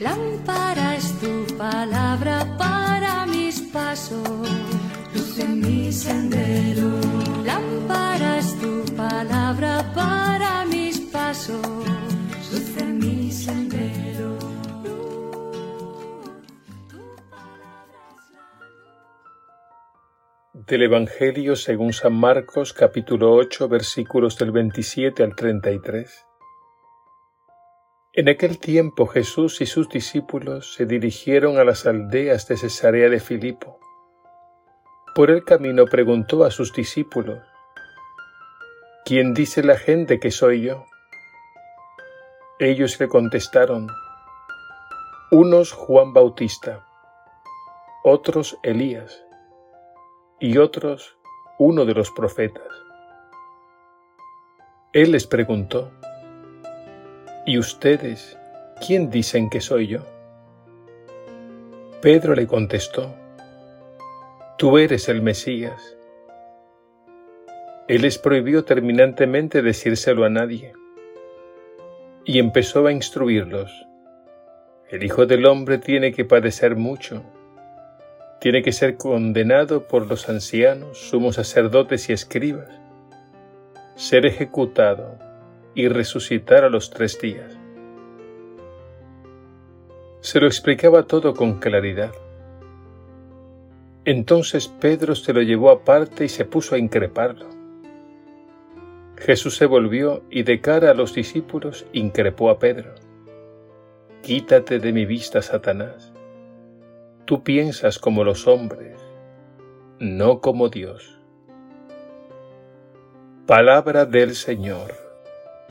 Lámpara es tu palabra para mis pasos, luz en mi sendero. Lámpara es tu palabra para mis pasos, luz en mi sendero. Del Evangelio según San Marcos capítulo 8 versículos del 27 al 33. En aquel tiempo Jesús y sus discípulos se dirigieron a las aldeas de Cesarea de Filipo. Por el camino preguntó a sus discípulos, ¿quién dice la gente que soy yo? Ellos le contestaron, unos Juan Bautista, otros Elías y otros uno de los profetas. Él les preguntó, ¿Y ustedes quién dicen que soy yo? Pedro le contestó, Tú eres el Mesías. Él les prohibió terminantemente decírselo a nadie y empezó a instruirlos. El Hijo del Hombre tiene que padecer mucho, tiene que ser condenado por los ancianos, sumos sacerdotes y escribas, ser ejecutado y resucitar a los tres días. Se lo explicaba todo con claridad. Entonces Pedro se lo llevó aparte y se puso a increparlo. Jesús se volvió y de cara a los discípulos increpó a Pedro. Quítate de mi vista, Satanás. Tú piensas como los hombres, no como Dios. Palabra del Señor.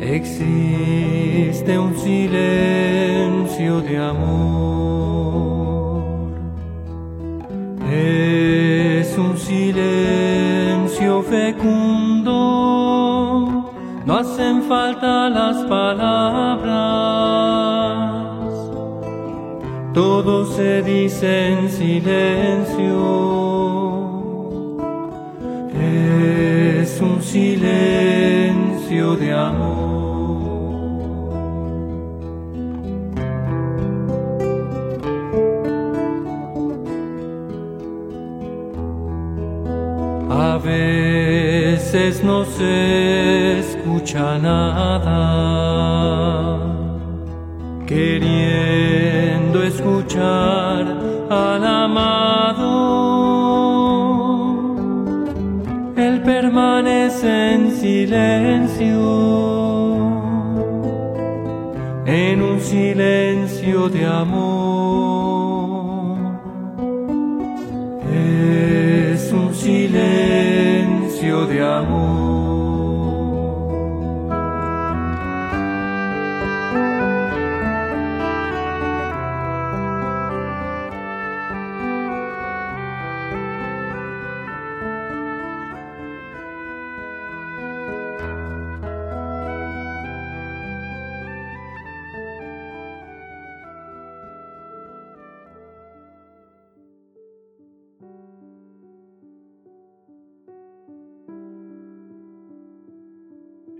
Existe un silencio de amor. Es un silencio fecundo. No hacen falta las palabras. Todo se dice en silencio. Es un silencio de amor. No se escucha nada, queriendo escuchar al amado. Él permanece en silencio, en un silencio de amor.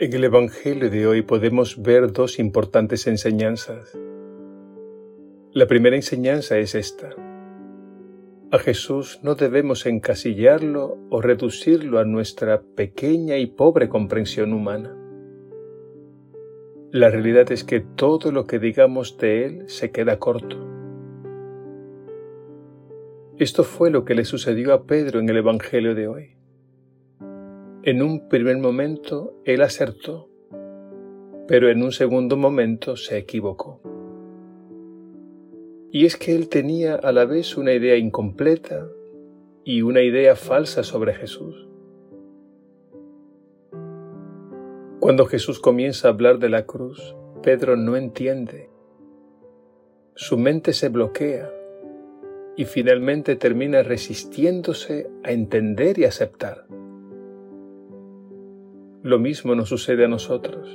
En el Evangelio de hoy podemos ver dos importantes enseñanzas. La primera enseñanza es esta. A Jesús no debemos encasillarlo o reducirlo a nuestra pequeña y pobre comprensión humana. La realidad es que todo lo que digamos de Él se queda corto. Esto fue lo que le sucedió a Pedro en el Evangelio de hoy. En un primer momento él acertó, pero en un segundo momento se equivocó. Y es que él tenía a la vez una idea incompleta y una idea falsa sobre Jesús. Cuando Jesús comienza a hablar de la cruz, Pedro no entiende su mente se bloquea y finalmente termina resistiéndose a entender y aceptar. Lo mismo nos sucede a nosotros.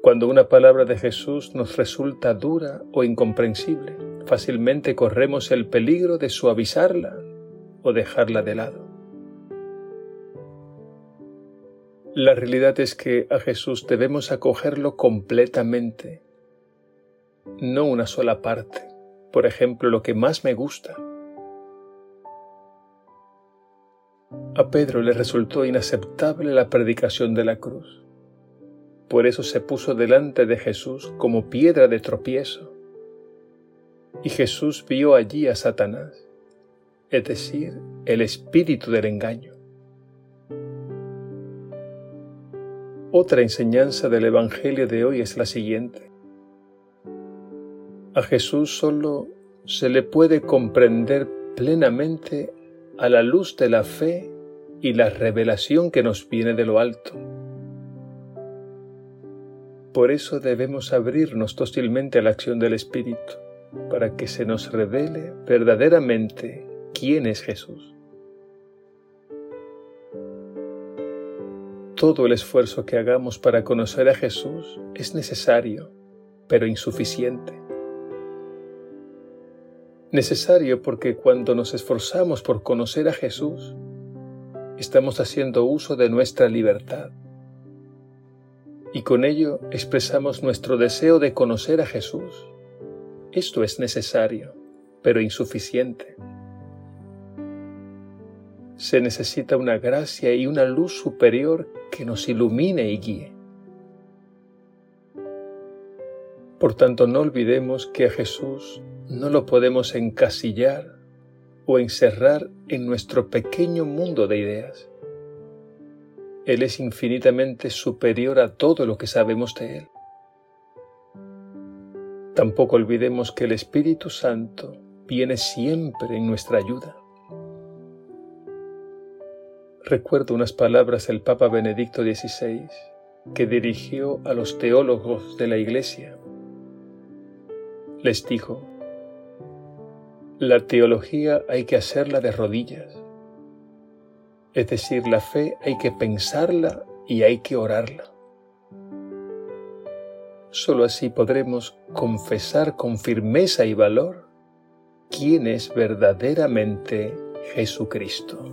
Cuando una palabra de Jesús nos resulta dura o incomprensible, fácilmente corremos el peligro de suavizarla o dejarla de lado. La realidad es que a Jesús debemos acogerlo completamente, no una sola parte, por ejemplo, lo que más me gusta. A Pedro le resultó inaceptable la predicación de la cruz. Por eso se puso delante de Jesús como piedra de tropiezo. Y Jesús vio allí a Satanás, es decir, el espíritu del engaño. Otra enseñanza del Evangelio de hoy es la siguiente. A Jesús solo se le puede comprender plenamente a la luz de la fe y la revelación que nos viene de lo alto. Por eso debemos abrirnos dócilmente a la acción del Espíritu, para que se nos revele verdaderamente quién es Jesús. Todo el esfuerzo que hagamos para conocer a Jesús es necesario, pero insuficiente. Necesario porque cuando nos esforzamos por conocer a Jesús, estamos haciendo uso de nuestra libertad. Y con ello expresamos nuestro deseo de conocer a Jesús. Esto es necesario, pero insuficiente se necesita una gracia y una luz superior que nos ilumine y guíe. Por tanto, no olvidemos que a Jesús no lo podemos encasillar o encerrar en nuestro pequeño mundo de ideas. Él es infinitamente superior a todo lo que sabemos de Él. Tampoco olvidemos que el Espíritu Santo viene siempre en nuestra ayuda recuerdo unas palabras del Papa Benedicto XVI que dirigió a los teólogos de la Iglesia. Les dijo, la teología hay que hacerla de rodillas, es decir, la fe hay que pensarla y hay que orarla. Solo así podremos confesar con firmeza y valor quién es verdaderamente Jesucristo.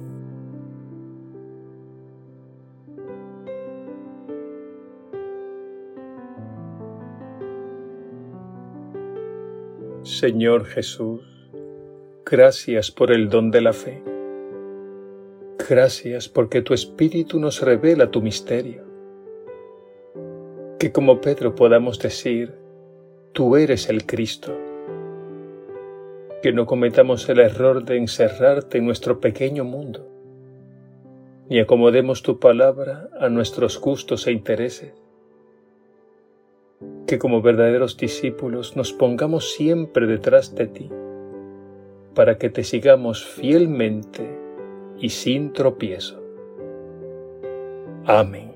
Señor Jesús, gracias por el don de la fe. Gracias porque tu Espíritu nos revela tu misterio. Que como Pedro podamos decir, tú eres el Cristo. Que no cometamos el error de encerrarte en nuestro pequeño mundo, ni acomodemos tu palabra a nuestros gustos e intereses que como verdaderos discípulos nos pongamos siempre detrás de ti, para que te sigamos fielmente y sin tropiezo. Amén.